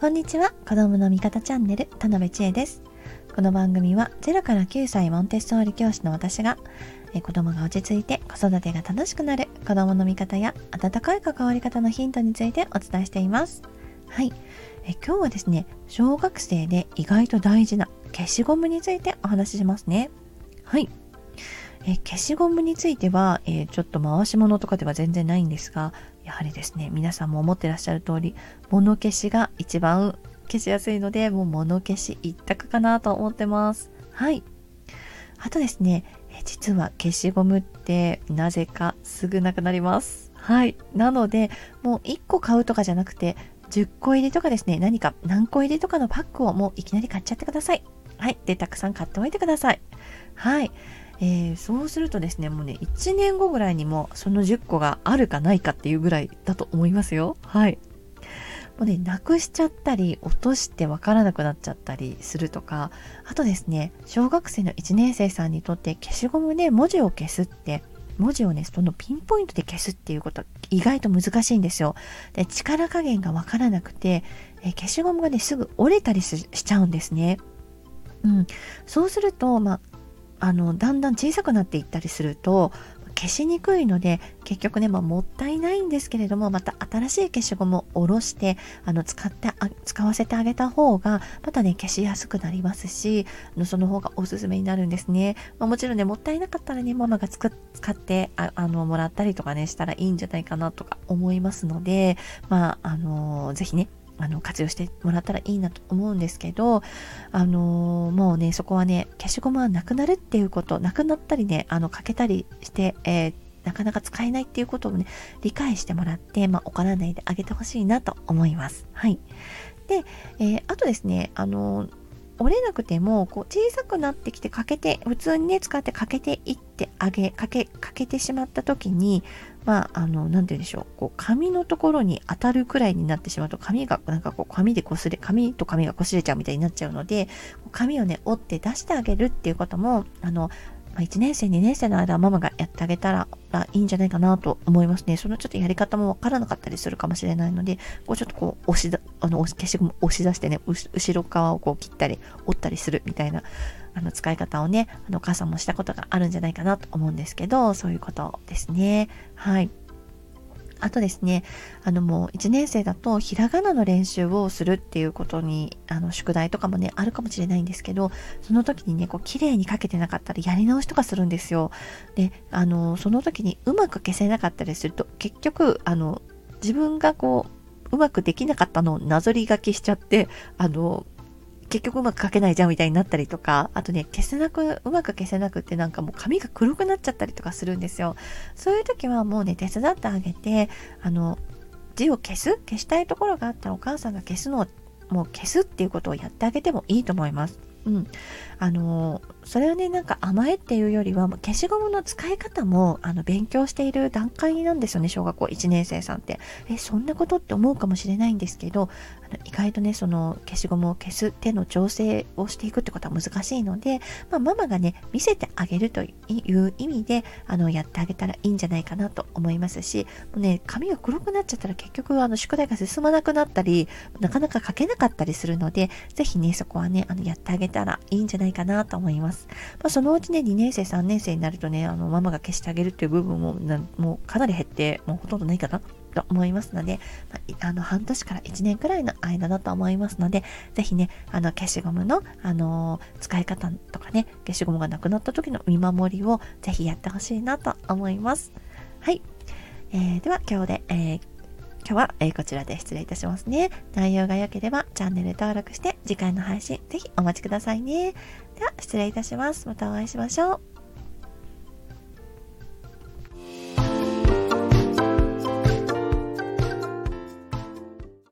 こんにちは。子供の味方チャンネル田辺千恵です。この番組は0から9歳モンテッソーリ教師の私が子供が落ち着いて子育てが楽しくなる子供の味方や温かい関わり方のヒントについてお伝えしています。はい。え今日はですね小学生で意外と大事な消しゴムについてお話ししますね。はい。え消しゴムについては、えー、ちょっと回し物とかでは全然ないんですがやはりですね皆さんも思ってらっしゃる通り物消しが一番消しやすいのでもう物消し一択かなと思ってます。はい。あとですね実は消しゴムってなぜかすぐなくなります。はい。なのでもう1個買うとかじゃなくて10個入りとかですね何か何個入りとかのパックをもういきなり買っちゃってください。はい。でたくさん買っておいてください。はい。えー、そうするとですね、もうね、1年後ぐらいにもその10個があるかないかっていうぐらいだと思いますよ。はい。もうね、なくしちゃったり、落としてわからなくなっちゃったりするとか、あとですね、小学生の1年生さんにとって消しゴムで文字を消すって、文字をね、そのピンポイントで消すっていうことは意外と難しいんですよ。で、力加減がわからなくて、え消しゴムがね、すぐ折れたりしちゃうんですね。うん。そうすると、まあ、あのだんだん小さくなっていったりすると消しにくいので結局ね、まあ、もったいないんですけれどもまた新しい消しゴムを下ろしてあの使って使わせてあげた方がまたね消しやすくなりますしあのその方がおすすめになるんですね、まあ、もちろんねもったいなかったらねママがつく使ってああのもらったりとかねしたらいいんじゃないかなとか思いますのでまああのぜひねあの活用してもらったらいいなと思うんですけど、あのー、もうね、そこはね、消しゴムはなくなるっていうこと、なくなったりね、あの、かけたりして、えー、なかなか使えないっていうことをね、理解してもらって、まあ、怒らないであげてほしいなと思います。はい。で、えー、あとですね、あのー折れなくてもこう小さくなってきて欠けて普通にね使って欠けていってあげかけかけてしまった時にまああの何て言うんでしょうこう紙のところに当たるくらいになってしまうと紙がなんかこう紙で擦れ紙と紙が擦れちゃうみたいになっちゃうので紙をね折って出してあげるっていうこともあのま1年生、2年生の間はママがやってあげたらいいんじゃないかなと思いますね。そのちょっとやり方もわからなかったりするかもしれないので、こうちょっとこう押しだ、あの、消しゴム押し出してね、後ろ側をこう切ったり折ったりするみたいな、あの、使い方をね、あの、お母さんもしたことがあるんじゃないかなと思うんですけど、そういうことですね。はい。あとですね、あのもう1年生だとひらがなの練習をするっていうことに、あの宿題とかもね、あるかもしれないんですけど、その時にね、こう綺麗に書けてなかったらやり直しとかするんですよ。で、あの、その時にうまく消せなかったりすると、結局、あの、自分がこう、うまくできなかったのをなぞり書きしちゃって、あの、結局うまく書けないじゃんみたいになったりとか、あとね、消せなく、うまく消せなくってなんかもう髪が黒くなっちゃったりとかするんですよ。そういう時はもうね、手伝ってあげて、あの、字を消す？消したいところがあったらお母さんが消すのをもう消すっていうことをやってあげてもいいと思います。うん。あのそれはね、なんか甘えっていうよりは、消しゴムの使い方も、あの、勉強している段階なんですよね、小学校1年生さんって。え、そんなことって思うかもしれないんですけど、あの意外とね、その、消しゴムを消す手の調整をしていくってことは難しいので、まあ、ママがね、見せてあげるという意味で、あの、やってあげたらいいんじゃないかなと思いますし、もうね、髪が黒くなっちゃったら結局、あの、宿題が進まなくなったり、なかなか書けなかったりするので、ぜひね、そこはね、あの、やってあげたらいいんじゃないかなと思います。まあ、そのうちね、2年生、3年生になるとね、あの、ママが消してあげるっていう部分も、もうかなり減って、もうほとんどないかな？と思いますので、まあ、の、半年から1年くらいの間だと思いますので、ぜひね、あの、消しゴムの、あの使い方とかね、消しゴムがなくなった時の見守りをぜひやってほしいなと思います。はい。えー、では、今日で、えー今日は、えー、こちらで失礼いたしますね。内容が良ければチャンネル登録して次回の配信ぜひお待ちくださいね。では失礼いたします。またお会いしましょう。